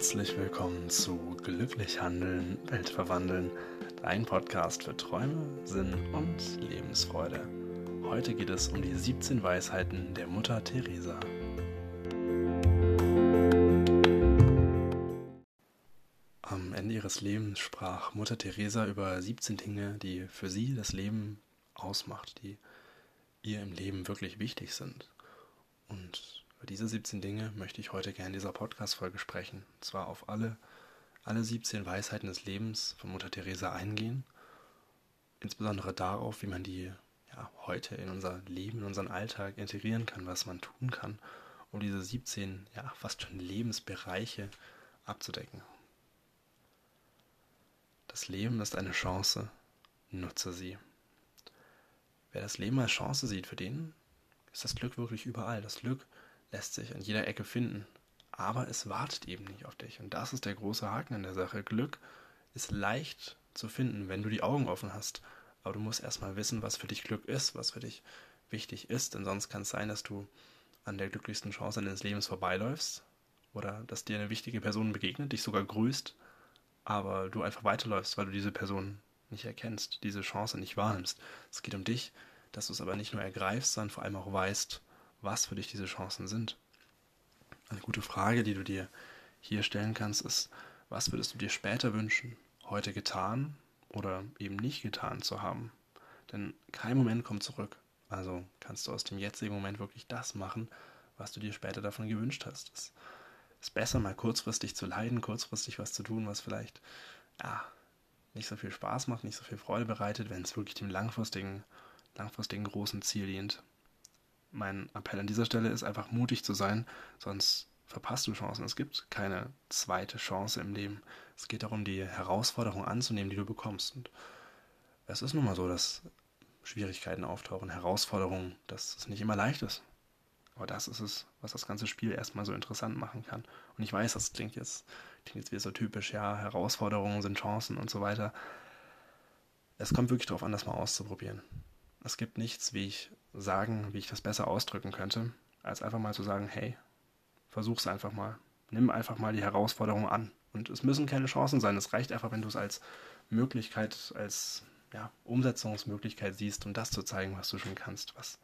Herzlich willkommen zu Glücklich Handeln, Welt verwandeln, dein Podcast für Träume, Sinn und Lebensfreude. Heute geht es um die 17 Weisheiten der Mutter Teresa. Am Ende ihres Lebens sprach Mutter Teresa über 17 Dinge, die für sie das Leben ausmacht, die ihr im Leben wirklich wichtig sind. Und über diese 17 Dinge möchte ich heute gerne in dieser Podcast-Folge sprechen. Und zwar auf alle, alle 17 Weisheiten des Lebens von Mutter Teresa eingehen. Insbesondere darauf, wie man die ja, heute in unser Leben, in unseren Alltag integrieren kann, was man tun kann, um diese 17, ja, fast schon Lebensbereiche abzudecken. Das Leben ist eine Chance, nutze sie. Wer das Leben als Chance sieht, für den ist das Glück wirklich überall. Das Glück lässt sich an jeder Ecke finden. Aber es wartet eben nicht auf dich. Und das ist der große Haken an der Sache. Glück ist leicht zu finden, wenn du die Augen offen hast. Aber du musst erstmal wissen, was für dich Glück ist, was für dich wichtig ist. Denn sonst kann es sein, dass du an der glücklichsten Chance deines Lebens vorbeiläufst. Oder dass dir eine wichtige Person begegnet, dich sogar grüßt, aber du einfach weiterläufst, weil du diese Person nicht erkennst, diese Chance nicht wahrnimmst. Es geht um dich, dass du es aber nicht nur ergreifst, sondern vor allem auch weißt, was für dich diese Chancen sind. Eine gute Frage, die du dir hier stellen kannst, ist, was würdest du dir später wünschen, heute getan oder eben nicht getan zu haben? Denn kein Moment kommt zurück. Also kannst du aus dem jetzigen Moment wirklich das machen, was du dir später davon gewünscht hast. Es ist besser, mal kurzfristig zu leiden, kurzfristig was zu tun, was vielleicht ja, nicht so viel Spaß macht, nicht so viel Freude bereitet, wenn es wirklich dem langfristigen, langfristigen großen Ziel dient mein Appell an dieser Stelle ist einfach mutig zu sein, sonst verpasst du Chancen. Es gibt keine zweite Chance im Leben. Es geht darum, die Herausforderung anzunehmen, die du bekommst. Und es ist nun mal so, dass Schwierigkeiten auftauchen, Herausforderungen, dass es nicht immer leicht ist. Aber das ist es, was das ganze Spiel erstmal so interessant machen kann. Und ich weiß, das klingt jetzt, klingt jetzt wieder so typisch, ja, Herausforderungen sind Chancen und so weiter. Es kommt wirklich darauf an, das mal auszuprobieren. Es gibt nichts, wie ich sagen, wie ich das besser ausdrücken könnte, als einfach mal zu sagen, hey, versuch's einfach mal. Nimm einfach mal die Herausforderung an. Und es müssen keine Chancen sein. Es reicht einfach, wenn du es als Möglichkeit, als ja, Umsetzungsmöglichkeit siehst, um das zu zeigen, was du schon kannst, was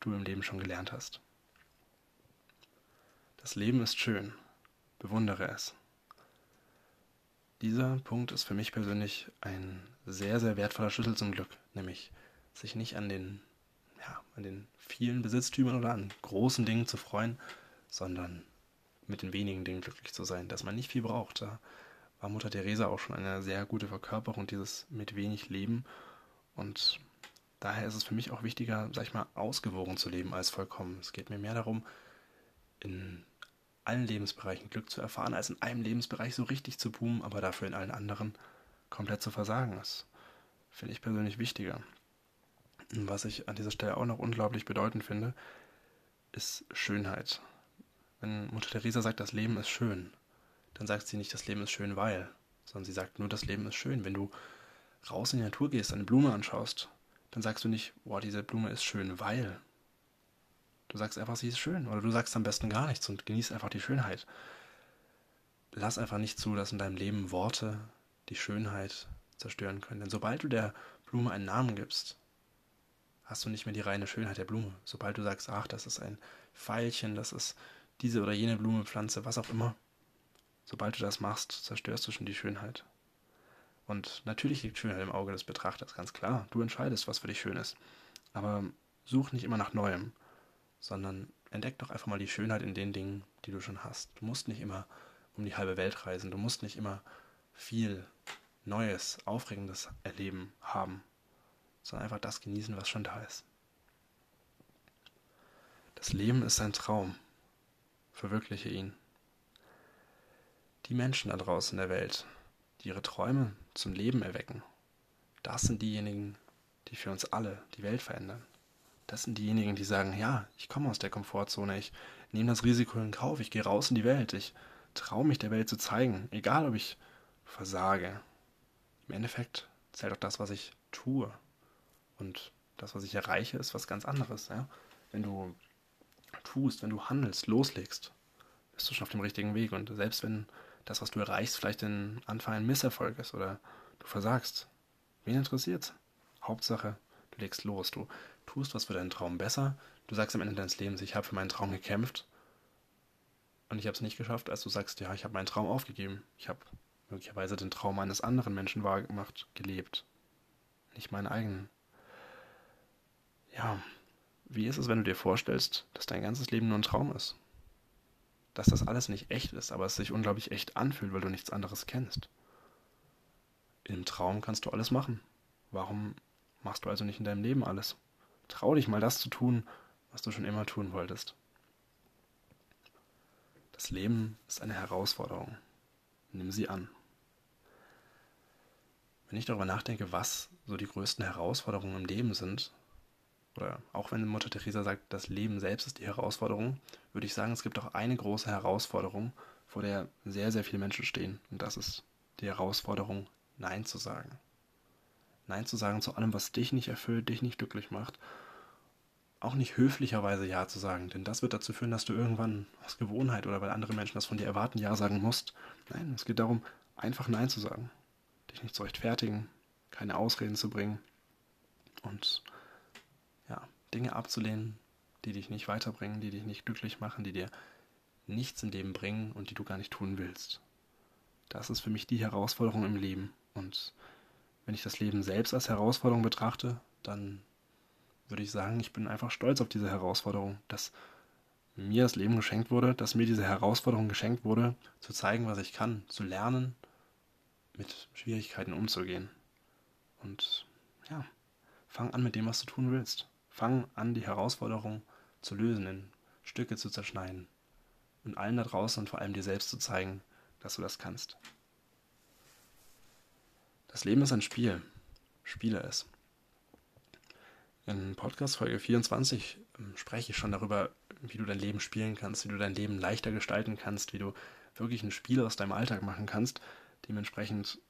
du im Leben schon gelernt hast. Das Leben ist schön. Bewundere es. Dieser Punkt ist für mich persönlich ein sehr, sehr wertvoller Schlüssel zum Glück, nämlich sich nicht an den, ja, an den vielen Besitztümern oder an großen Dingen zu freuen, sondern mit den wenigen Dingen glücklich zu sein, dass man nicht viel braucht. Da war Mutter Teresa auch schon eine sehr gute Verkörperung dieses mit wenig Leben und daher ist es für mich auch wichtiger, sag ich mal, ausgewogen zu leben als vollkommen. Es geht mir mehr darum, in allen Lebensbereichen Glück zu erfahren, als in einem Lebensbereich so richtig zu boomen, aber dafür in allen anderen komplett zu versagen. Das finde ich persönlich wichtiger. Was ich an dieser Stelle auch noch unglaublich bedeutend finde, ist Schönheit. Wenn Mutter Teresa sagt, das Leben ist schön, dann sagt sie nicht, das Leben ist schön, weil, sondern sie sagt nur, das Leben ist schön. Wenn du raus in die Natur gehst, eine Blume anschaust, dann sagst du nicht, boah, diese Blume ist schön, weil. Du sagst einfach, sie ist schön. Oder du sagst am besten gar nichts und genießt einfach die Schönheit. Lass einfach nicht zu, dass in deinem Leben Worte die Schönheit zerstören können. Denn sobald du der Blume einen Namen gibst, hast du nicht mehr die reine Schönheit der Blume. Sobald du sagst, ach, das ist ein Pfeilchen, das ist diese oder jene Blume, Pflanze, was auch immer, sobald du das machst, zerstörst du schon die Schönheit. Und natürlich liegt Schönheit im Auge des Betrachters, ganz klar. Du entscheidest, was für dich schön ist. Aber such nicht immer nach Neuem, sondern entdeck doch einfach mal die Schönheit in den Dingen, die du schon hast. Du musst nicht immer um die halbe Welt reisen, du musst nicht immer viel Neues, Aufregendes erleben, haben sondern einfach das genießen, was schon da ist. Das Leben ist ein Traum. Verwirkliche ihn. Die Menschen da draußen in der Welt, die ihre Träume zum Leben erwecken, das sind diejenigen, die für uns alle die Welt verändern. Das sind diejenigen, die sagen, ja, ich komme aus der Komfortzone, ich nehme das Risiko in Kauf, ich gehe raus in die Welt, ich traue mich der Welt zu zeigen, egal ob ich versage. Im Endeffekt zählt auch das, was ich tue. Und das, was ich erreiche, ist was ganz anderes. Ja? Wenn du tust, wenn du handelst, loslegst, bist du schon auf dem richtigen Weg. Und selbst wenn das, was du erreichst, vielleicht ein Anfang ein Misserfolg ist oder du versagst. Wen interessiert's? Hauptsache, du legst los, du tust was für deinen Traum besser. Du sagst am Ende deines Lebens, ich habe für meinen Traum gekämpft und ich habe es nicht geschafft, als du sagst, ja, ich habe meinen Traum aufgegeben. Ich habe möglicherweise den Traum eines anderen Menschen wahrgemacht, gelebt. Nicht meinen eigenen. Ja, wie ist es, wenn du dir vorstellst, dass dein ganzes Leben nur ein Traum ist? Dass das alles nicht echt ist, aber es sich unglaublich echt anfühlt, weil du nichts anderes kennst. Im Traum kannst du alles machen. Warum machst du also nicht in deinem Leben alles? Trau dich mal das zu tun, was du schon immer tun wolltest. Das Leben ist eine Herausforderung. Nimm sie an. Wenn ich darüber nachdenke, was so die größten Herausforderungen im Leben sind, oder auch wenn Mutter Teresa sagt, das Leben selbst ist die Herausforderung, würde ich sagen, es gibt auch eine große Herausforderung, vor der sehr, sehr viele Menschen stehen. Und das ist die Herausforderung, Nein zu sagen. Nein zu sagen zu allem, was dich nicht erfüllt, dich nicht glücklich macht. Auch nicht höflicherweise Ja zu sagen, denn das wird dazu führen, dass du irgendwann aus Gewohnheit oder weil andere Menschen das von dir erwarten, Ja sagen musst. Nein, es geht darum, einfach Nein zu sagen. Dich nicht zu rechtfertigen, keine Ausreden zu bringen und Dinge abzulehnen, die dich nicht weiterbringen, die dich nicht glücklich machen, die dir nichts im Leben bringen und die du gar nicht tun willst. Das ist für mich die Herausforderung im Leben. Und wenn ich das Leben selbst als Herausforderung betrachte, dann würde ich sagen, ich bin einfach stolz auf diese Herausforderung, dass mir das Leben geschenkt wurde, dass mir diese Herausforderung geschenkt wurde, zu zeigen, was ich kann, zu lernen, mit Schwierigkeiten umzugehen. Und ja, fang an mit dem, was du tun willst. Fang an, die Herausforderung zu lösen, in Stücke zu zerschneiden und allen da draußen und vor allem dir selbst zu zeigen, dass du das kannst. Das Leben ist ein Spiel. Spiele es. In Podcast Folge 24 ähm, spreche ich schon darüber, wie du dein Leben spielen kannst, wie du dein Leben leichter gestalten kannst, wie du wirklich ein Spiel aus deinem Alltag machen kannst. Dementsprechend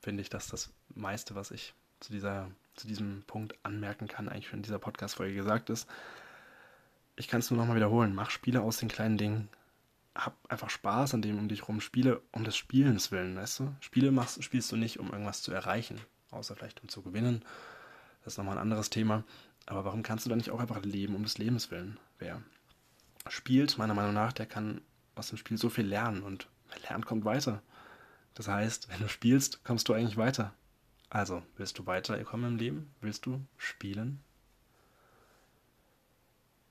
finde ich, dass das meiste, was ich zu, dieser, zu diesem Punkt anmerken kann, eigentlich schon in dieser Podcast-Folge gesagt ist. Ich kann es nur nochmal wiederholen. Mach Spiele aus den kleinen Dingen hab einfach Spaß an dem um dich rum. Spiele um des Spielens willen, weißt du? Spiele machst, spielst du nicht, um irgendwas zu erreichen, außer vielleicht um zu gewinnen. Das ist nochmal ein anderes Thema. Aber warum kannst du dann nicht auch einfach leben um des Lebens willen? Wer spielt, meiner Meinung nach, der kann aus dem Spiel so viel lernen und wer lernt, kommt weiter. Das heißt, wenn du spielst, kommst du eigentlich weiter. Also, willst du weiterkommen im Leben? Willst du spielen?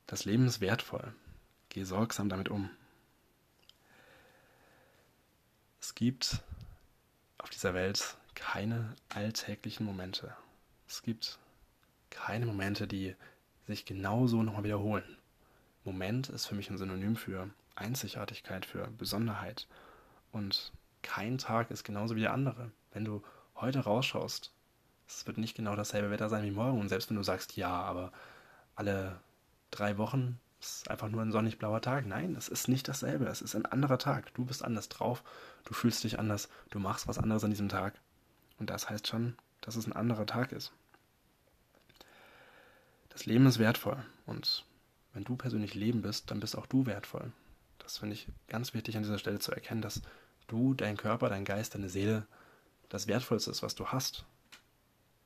Das Leben ist wertvoll. Geh sorgsam damit um. Es gibt auf dieser Welt keine alltäglichen Momente. Es gibt keine Momente, die sich genauso nochmal wiederholen. Moment ist für mich ein Synonym für Einzigartigkeit, für Besonderheit. Und kein Tag ist genauso wie der andere. Wenn du heute rausschaust, es wird nicht genau dasselbe Wetter sein wie morgen. Und selbst wenn du sagst, ja, aber alle drei Wochen ist einfach nur ein sonnig blauer Tag. Nein, es ist nicht dasselbe. Es ist ein anderer Tag. Du bist anders drauf. Du fühlst dich anders. Du machst was anderes an diesem Tag. Und das heißt schon, dass es ein anderer Tag ist. Das Leben ist wertvoll. Und wenn du persönlich Leben bist, dann bist auch du wertvoll. Das finde ich ganz wichtig an dieser Stelle zu erkennen, dass du, dein Körper, dein Geist, deine Seele das Wertvollste ist, was du hast.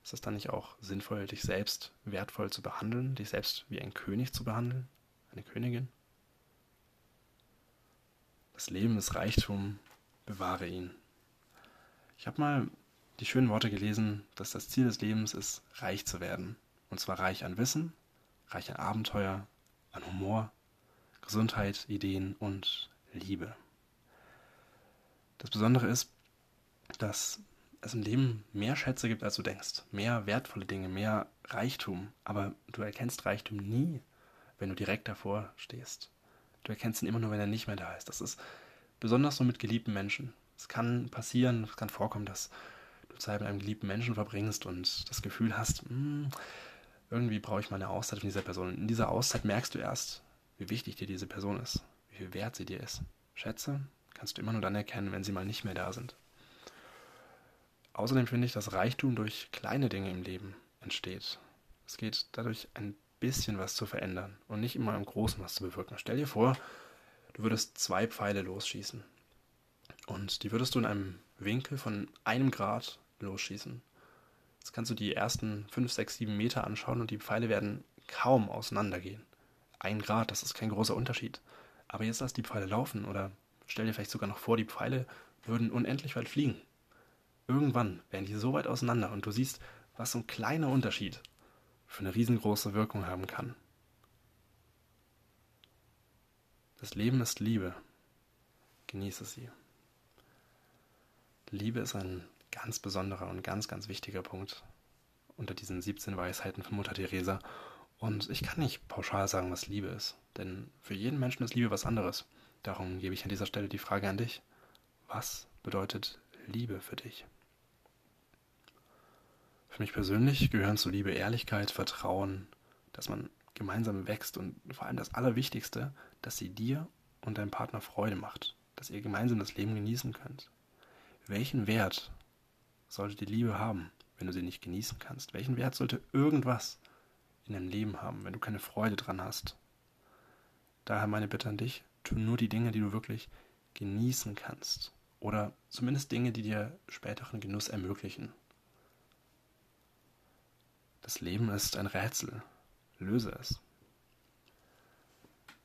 Ist es dann nicht auch sinnvoll, dich selbst wertvoll zu behandeln, dich selbst wie ein König zu behandeln? eine Königin. Das Leben ist Reichtum, bewahre ihn. Ich habe mal die schönen Worte gelesen, dass das Ziel des Lebens ist, reich zu werden. Und zwar reich an Wissen, reich an Abenteuer, an Humor, Gesundheit, Ideen und Liebe. Das Besondere ist, dass es im Leben mehr Schätze gibt, als du denkst. Mehr wertvolle Dinge, mehr Reichtum. Aber du erkennst Reichtum nie, wenn du direkt davor stehst. Du erkennst ihn immer nur, wenn er nicht mehr da ist. Das ist besonders so mit geliebten Menschen. Es kann passieren, es kann vorkommen, dass du Zeit mit einem geliebten Menschen verbringst und das Gefühl hast, hm, irgendwie brauche ich mal eine Auszeit von dieser Person. Und in dieser Auszeit merkst du erst, wie wichtig dir diese Person ist, wie viel wert sie dir ist. Schätze kannst du immer nur dann erkennen, wenn sie mal nicht mehr da sind. Außerdem finde ich, dass Reichtum durch kleine Dinge im Leben entsteht. Es geht dadurch ein bisschen was zu verändern und nicht immer im Großen was zu bewirken. Stell dir vor, du würdest zwei Pfeile losschießen Und die würdest du in einem Winkel von einem Grad losschießen. Jetzt kannst du die ersten 5, 6, 7 Meter anschauen und die Pfeile werden kaum auseinandergehen. Ein Grad, das ist kein großer Unterschied. Aber jetzt lass die Pfeile laufen oder stell dir vielleicht sogar noch vor, die Pfeile würden unendlich weit fliegen. Irgendwann wären die so weit auseinander und du siehst, was so ein kleiner Unterschied für eine riesengroße Wirkung haben kann. Das Leben ist Liebe. Genieße sie. Liebe ist ein ganz besonderer und ganz, ganz wichtiger Punkt unter diesen 17 Weisheiten von Mutter Teresa. Und ich kann nicht pauschal sagen, was Liebe ist, denn für jeden Menschen ist Liebe was anderes. Darum gebe ich an dieser Stelle die Frage an dich. Was bedeutet Liebe für dich? Für mich persönlich gehören zu Liebe Ehrlichkeit, Vertrauen, dass man gemeinsam wächst und vor allem das Allerwichtigste, dass sie dir und deinem Partner Freude macht, dass ihr gemeinsam das Leben genießen könnt. Welchen Wert sollte die Liebe haben, wenn du sie nicht genießen kannst? Welchen Wert sollte irgendwas in deinem Leben haben, wenn du keine Freude dran hast? Daher meine Bitte an dich, tu nur die Dinge, die du wirklich genießen kannst. Oder zumindest Dinge, die dir späteren Genuss ermöglichen. Das Leben ist ein Rätsel. Löse es.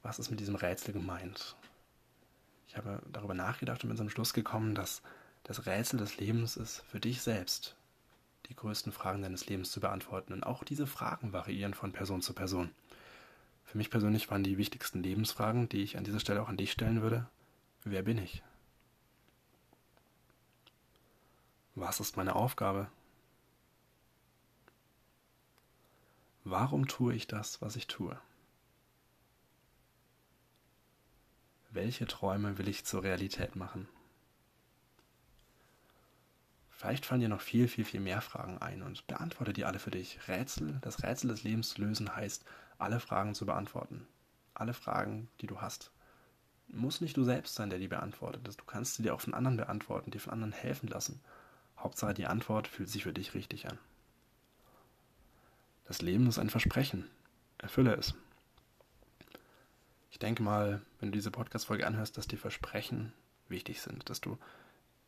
Was ist mit diesem Rätsel gemeint? Ich habe darüber nachgedacht und bin zum Schluss gekommen, dass das Rätsel des Lebens ist, für dich selbst die größten Fragen deines Lebens zu beantworten. Und auch diese Fragen variieren von Person zu Person. Für mich persönlich waren die wichtigsten Lebensfragen, die ich an dieser Stelle auch an dich stellen würde, wer bin ich? Was ist meine Aufgabe? Warum tue ich das, was ich tue? Welche Träume will ich zur Realität machen? Vielleicht fallen dir noch viel, viel, viel mehr Fragen ein und beantworte die alle für dich. Rätsel, das Rätsel des Lebens zu lösen heißt, alle Fragen zu beantworten. Alle Fragen, die du hast. Muss nicht du selbst sein, der die beantwortet. Du kannst sie dir auch von anderen beantworten, dir von anderen helfen lassen. Hauptsache die Antwort fühlt sich für dich richtig an. Das Leben ist ein Versprechen. Erfülle es. Ich denke mal, wenn du diese Podcast-Folge anhörst, dass die Versprechen wichtig sind, dass du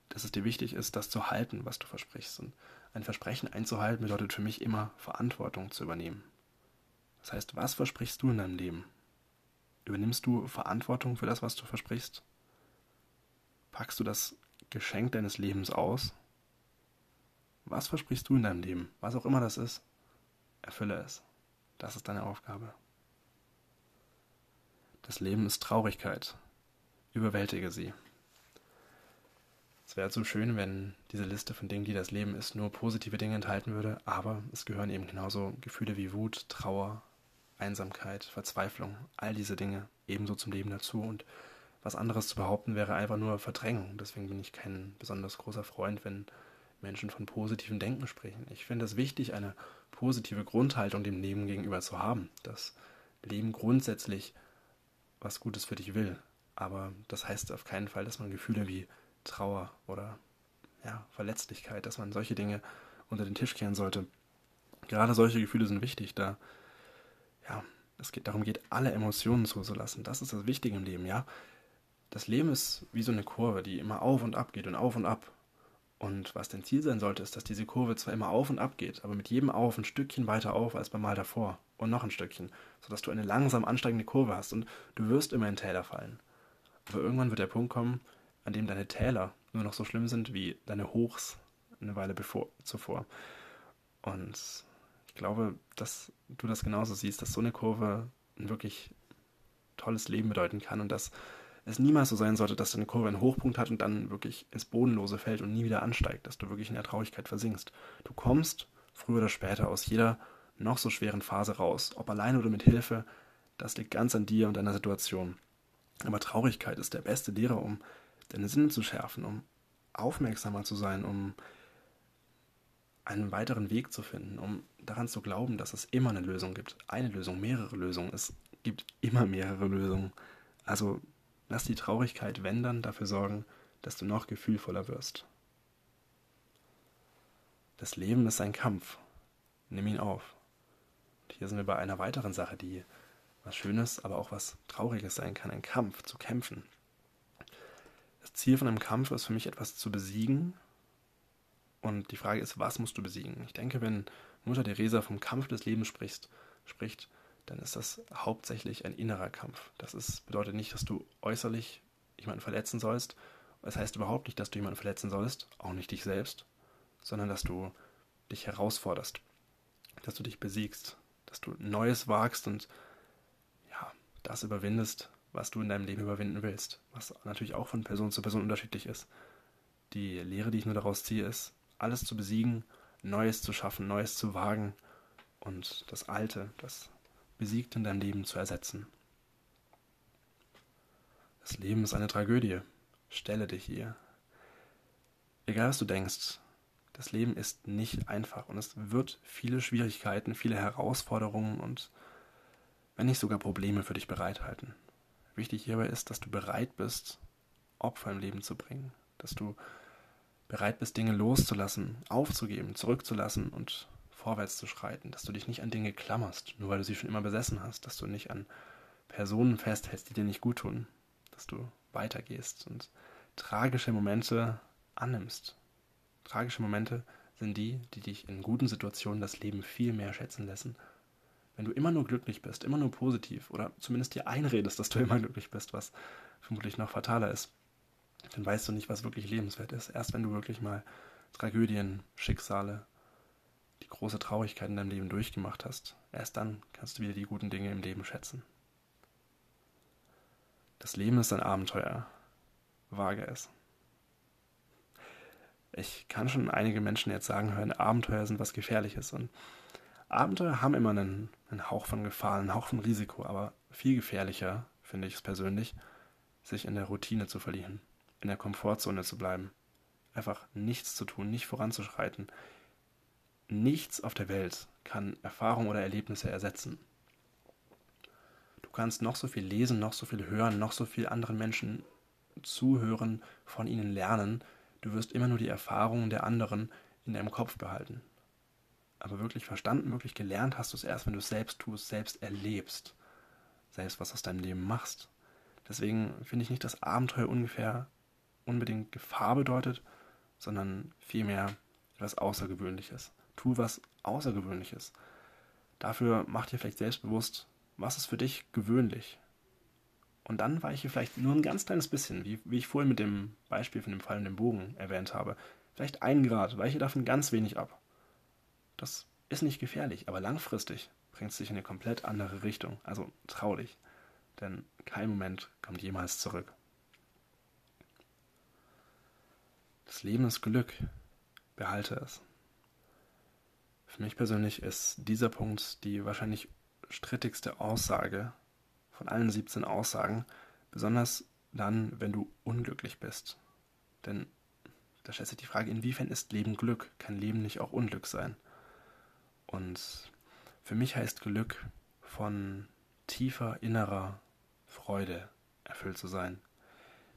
dass es dir wichtig ist, das zu halten, was du versprichst. Und ein Versprechen einzuhalten bedeutet für mich immer Verantwortung zu übernehmen. Das heißt, was versprichst du in deinem Leben? Übernimmst du Verantwortung für das, was du versprichst? Packst du das Geschenk deines Lebens aus? Was versprichst du in deinem Leben? Was auch immer das ist, erfülle es. Das ist deine Aufgabe. Das Leben ist Traurigkeit. Überwältige sie. Es wäre so schön, wenn diese Liste von Dingen, die das Leben ist, nur positive Dinge enthalten würde, aber es gehören eben genauso Gefühle wie Wut, Trauer, Einsamkeit, Verzweiflung, all diese Dinge ebenso zum Leben dazu und was anderes zu behaupten wäre einfach nur Verdrängung. Deswegen bin ich kein besonders großer Freund, wenn Menschen von positivem Denken sprechen. Ich finde es wichtig, eine positive Grundhaltung dem Leben gegenüber zu haben. Das Leben grundsätzlich was Gutes für dich will. Aber das heißt auf keinen Fall, dass man Gefühle wie Trauer oder ja, Verletzlichkeit, dass man solche Dinge unter den Tisch kehren sollte. Gerade solche Gefühle sind wichtig, da ja, es geht, darum geht, alle Emotionen zuzulassen. Das ist das Wichtige im Leben, ja. Das Leben ist wie so eine Kurve, die immer auf und ab geht und auf und ab. Und was dein Ziel sein sollte, ist, dass diese Kurve zwar immer auf und ab geht, aber mit jedem Auf ein Stückchen weiter auf als beim Mal davor und noch ein Stückchen, sodass du eine langsam ansteigende Kurve hast und du wirst immer in Täler fallen. Aber irgendwann wird der Punkt kommen, an dem deine Täler nur noch so schlimm sind wie deine Hochs eine Weile bevor, zuvor. Und ich glaube, dass du das genauso siehst, dass so eine Kurve ein wirklich tolles Leben bedeuten kann und dass es niemals so sein sollte, dass deine Kurve einen Hochpunkt hat und dann wirklich ins Bodenlose fällt und nie wieder ansteigt, dass du wirklich in der Traurigkeit versinkst. Du kommst früher oder später aus jeder noch so schweren Phase raus, ob allein oder mit Hilfe, das liegt ganz an dir und deiner Situation. Aber Traurigkeit ist der beste Lehrer, um deine Sinne zu schärfen, um aufmerksamer zu sein, um einen weiteren Weg zu finden, um daran zu glauben, dass es immer eine Lösung gibt. Eine Lösung, mehrere Lösungen. Es gibt immer mehrere Lösungen. Also lass die Traurigkeit, wenn dann, dafür sorgen, dass du noch gefühlvoller wirst. Das Leben ist ein Kampf. Nimm ihn auf. Und hier sind wir bei einer weiteren Sache, die was Schönes, aber auch was Trauriges sein kann. Ein Kampf, zu kämpfen. Ziel von einem Kampf ist für mich etwas zu besiegen. Und die Frage ist, was musst du besiegen? Ich denke, wenn Mutter Teresa vom Kampf des Lebens spricht, spricht dann ist das hauptsächlich ein innerer Kampf. Das ist, bedeutet nicht, dass du äußerlich jemanden verletzen sollst. Das heißt überhaupt nicht, dass du jemanden verletzen sollst, auch nicht dich selbst, sondern dass du dich herausforderst, dass du dich besiegst, dass du Neues wagst und ja, das überwindest, was du in deinem Leben überwinden willst, was natürlich auch von Person zu Person unterschiedlich ist. Die Lehre, die ich nur daraus ziehe, ist, alles zu besiegen, Neues zu schaffen, Neues zu wagen und das Alte, das besiegt in deinem Leben zu ersetzen. Das Leben ist eine Tragödie. Stelle dich ihr. Egal was du denkst, das Leben ist nicht einfach und es wird viele Schwierigkeiten, viele Herausforderungen und wenn nicht sogar Probleme für dich bereithalten. Wichtig hierbei ist, dass du bereit bist, Opfer im Leben zu bringen, dass du bereit bist, Dinge loszulassen, aufzugeben, zurückzulassen und vorwärts zu schreiten, dass du dich nicht an Dinge klammerst, nur weil du sie schon immer besessen hast, dass du nicht an Personen festhältst, die dir nicht gut tun, dass du weitergehst und tragische Momente annimmst, Tragische Momente sind die, die dich in guten Situationen das Leben viel mehr schätzen lassen. Wenn du immer nur glücklich bist, immer nur positiv oder zumindest dir einredest, dass du immer glücklich bist, was vermutlich noch fataler ist, dann weißt du nicht, was wirklich lebenswert ist. Erst wenn du wirklich mal Tragödien, Schicksale, große Traurigkeit in deinem Leben durchgemacht hast, erst dann kannst du wieder die guten Dinge im Leben schätzen. Das Leben ist ein Abenteuer. Wage es. Ich kann schon einige Menschen jetzt sagen hören, Abenteuer sind was Gefährliches. Und Abenteuer haben immer einen, einen Hauch von Gefahr, einen Hauch von Risiko, aber viel gefährlicher, finde ich es persönlich, sich in der Routine zu verlieren, in der Komfortzone zu bleiben, einfach nichts zu tun, nicht voranzuschreiten. Nichts auf der Welt kann Erfahrung oder Erlebnisse ersetzen. Du kannst noch so viel lesen, noch so viel hören, noch so viel anderen Menschen zuhören, von ihnen lernen. Du wirst immer nur die Erfahrungen der anderen in deinem Kopf behalten. Aber wirklich verstanden, wirklich gelernt hast du es erst, wenn du es selbst tust, selbst erlebst, selbst was aus deinem Leben machst. Deswegen finde ich nicht, dass Abenteuer ungefähr unbedingt Gefahr bedeutet, sondern vielmehr etwas Außergewöhnliches. Tu was Außergewöhnliches. Dafür mach dir vielleicht selbstbewusst, was ist für dich gewöhnlich. Und dann weiche vielleicht nur ein ganz kleines bisschen, wie, wie ich vorhin mit dem Beispiel von dem fallenden Bogen erwähnt habe. Vielleicht ein Grad, weiche davon ganz wenig ab. Das ist nicht gefährlich, aber langfristig bringt es dich in eine komplett andere Richtung. Also trau dich, denn kein Moment kommt jemals zurück. Das Leben ist Glück, behalte es. Für mich persönlich ist dieser Punkt die wahrscheinlich strittigste Aussage von allen 17 Aussagen, besonders dann, wenn du unglücklich bist. Denn da stellt sich die Frage, inwiefern ist Leben Glück? Kann Leben nicht auch Unglück sein? Und für mich heißt Glück von tiefer innerer Freude erfüllt zu sein.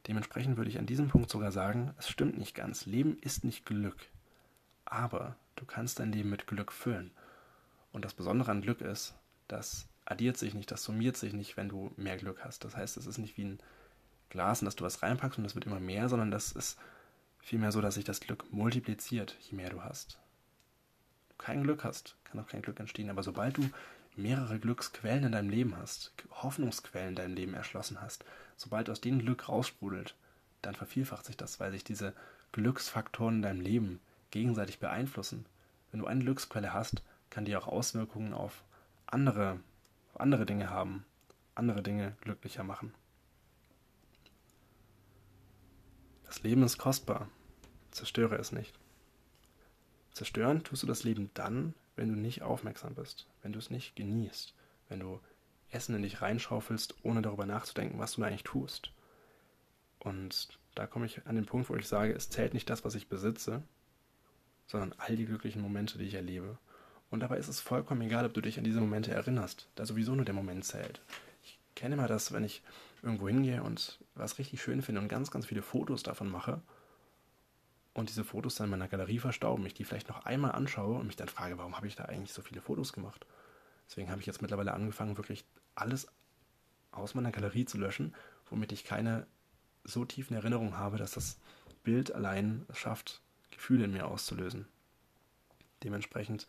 Dementsprechend würde ich an diesem Punkt sogar sagen, es stimmt nicht ganz. Leben ist nicht Glück. Aber du kannst dein Leben mit Glück füllen. Und das Besondere an Glück ist, dass addiert sich nicht, das summiert sich nicht, wenn du mehr Glück hast. Das heißt, es ist nicht wie ein Glas, in das du was reinpackst und es wird immer mehr, sondern das ist vielmehr so, dass sich das Glück multipliziert, je mehr du hast. Du kein Glück hast, kann auch kein Glück entstehen, aber sobald du mehrere Glücksquellen in deinem Leben hast, Hoffnungsquellen in deinem Leben erschlossen hast, sobald aus denen Glück raussprudelt, dann vervielfacht sich das, weil sich diese Glücksfaktoren in deinem Leben gegenseitig beeinflussen. Wenn du eine Glücksquelle hast, kann die auch Auswirkungen auf andere andere Dinge haben, andere Dinge glücklicher machen. Das Leben ist kostbar. Zerstöre es nicht. Zerstören tust du das Leben dann, wenn du nicht aufmerksam bist, wenn du es nicht genießt, wenn du Essen in dich reinschaufelst, ohne darüber nachzudenken, was du eigentlich tust. Und da komme ich an den Punkt, wo ich sage, es zählt nicht das, was ich besitze, sondern all die glücklichen Momente, die ich erlebe. Und dabei ist es vollkommen egal, ob du dich an diese Momente erinnerst, da sowieso nur der Moment zählt. Ich kenne immer das, wenn ich irgendwo hingehe und was richtig schön finde und ganz, ganz viele Fotos davon mache und diese Fotos dann in meiner Galerie verstauben, ich die vielleicht noch einmal anschaue und mich dann frage, warum habe ich da eigentlich so viele Fotos gemacht? Deswegen habe ich jetzt mittlerweile angefangen, wirklich alles aus meiner Galerie zu löschen, womit ich keine so tief in Erinnerung habe, dass das Bild allein schafft, Gefühle in mir auszulösen. Dementsprechend,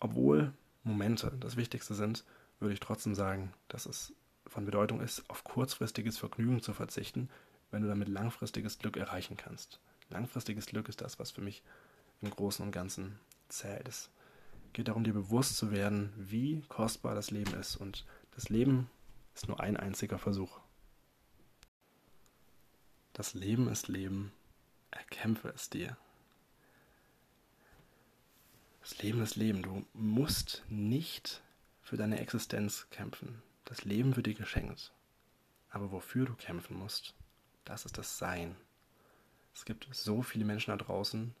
obwohl Momente das Wichtigste sind, würde ich trotzdem sagen, dass es von Bedeutung ist, auf kurzfristiges Vergnügen zu verzichten, wenn du damit langfristiges Glück erreichen kannst. Langfristiges Glück ist das, was für mich im Großen und Ganzen zählt. Es geht darum, dir bewusst zu werden, wie kostbar das Leben ist. Und das Leben ist nur ein einziger Versuch. Das Leben ist Leben. Erkämpfe es dir. Das Leben ist Leben. Du musst nicht für deine Existenz kämpfen. Das Leben wird dir geschenkt. Aber wofür du kämpfen musst, das ist das Sein. Es gibt so viele Menschen da draußen,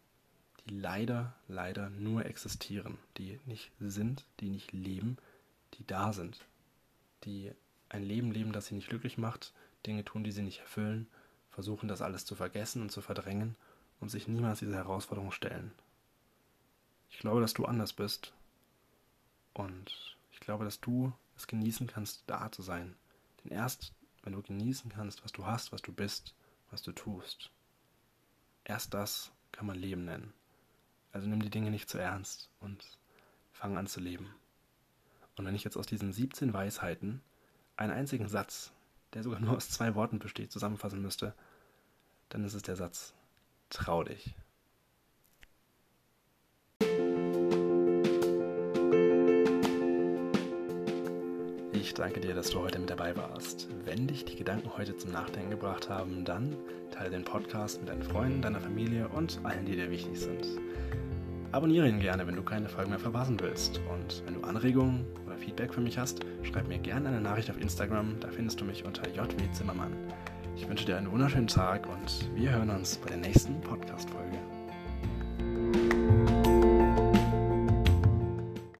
die leider, leider nur existieren, die nicht sind, die nicht leben, die da sind, die ein Leben leben, das sie nicht glücklich macht, Dinge tun, die sie nicht erfüllen, versuchen das alles zu vergessen und zu verdrängen und sich niemals diese Herausforderung stellen. Ich glaube, dass du anders bist und ich glaube, dass du es genießen kannst, da zu sein. Denn erst, wenn du genießen kannst, was du hast, was du bist, was du tust, erst das kann man Leben nennen. Also nimm die Dinge nicht zu ernst und fang an zu leben. Und wenn ich jetzt aus diesen 17 Weisheiten einen einzigen Satz, der sogar nur aus zwei Worten besteht, zusammenfassen müsste, dann ist es der Satz, trau dich. Ich danke dir, dass du heute mit dabei warst. Wenn dich die Gedanken heute zum Nachdenken gebracht haben, dann teile den Podcast mit deinen Freunden, deiner Familie und allen, die dir wichtig sind. Abonniere ihn gerne, wenn du keine Folgen mehr verpassen willst. Und wenn du Anregungen Feedback für mich hast, schreib mir gerne eine Nachricht auf Instagram. Da findest du mich unter JW Zimmermann. Ich wünsche dir einen wunderschönen Tag und wir hören uns bei der nächsten Podcast-Folge.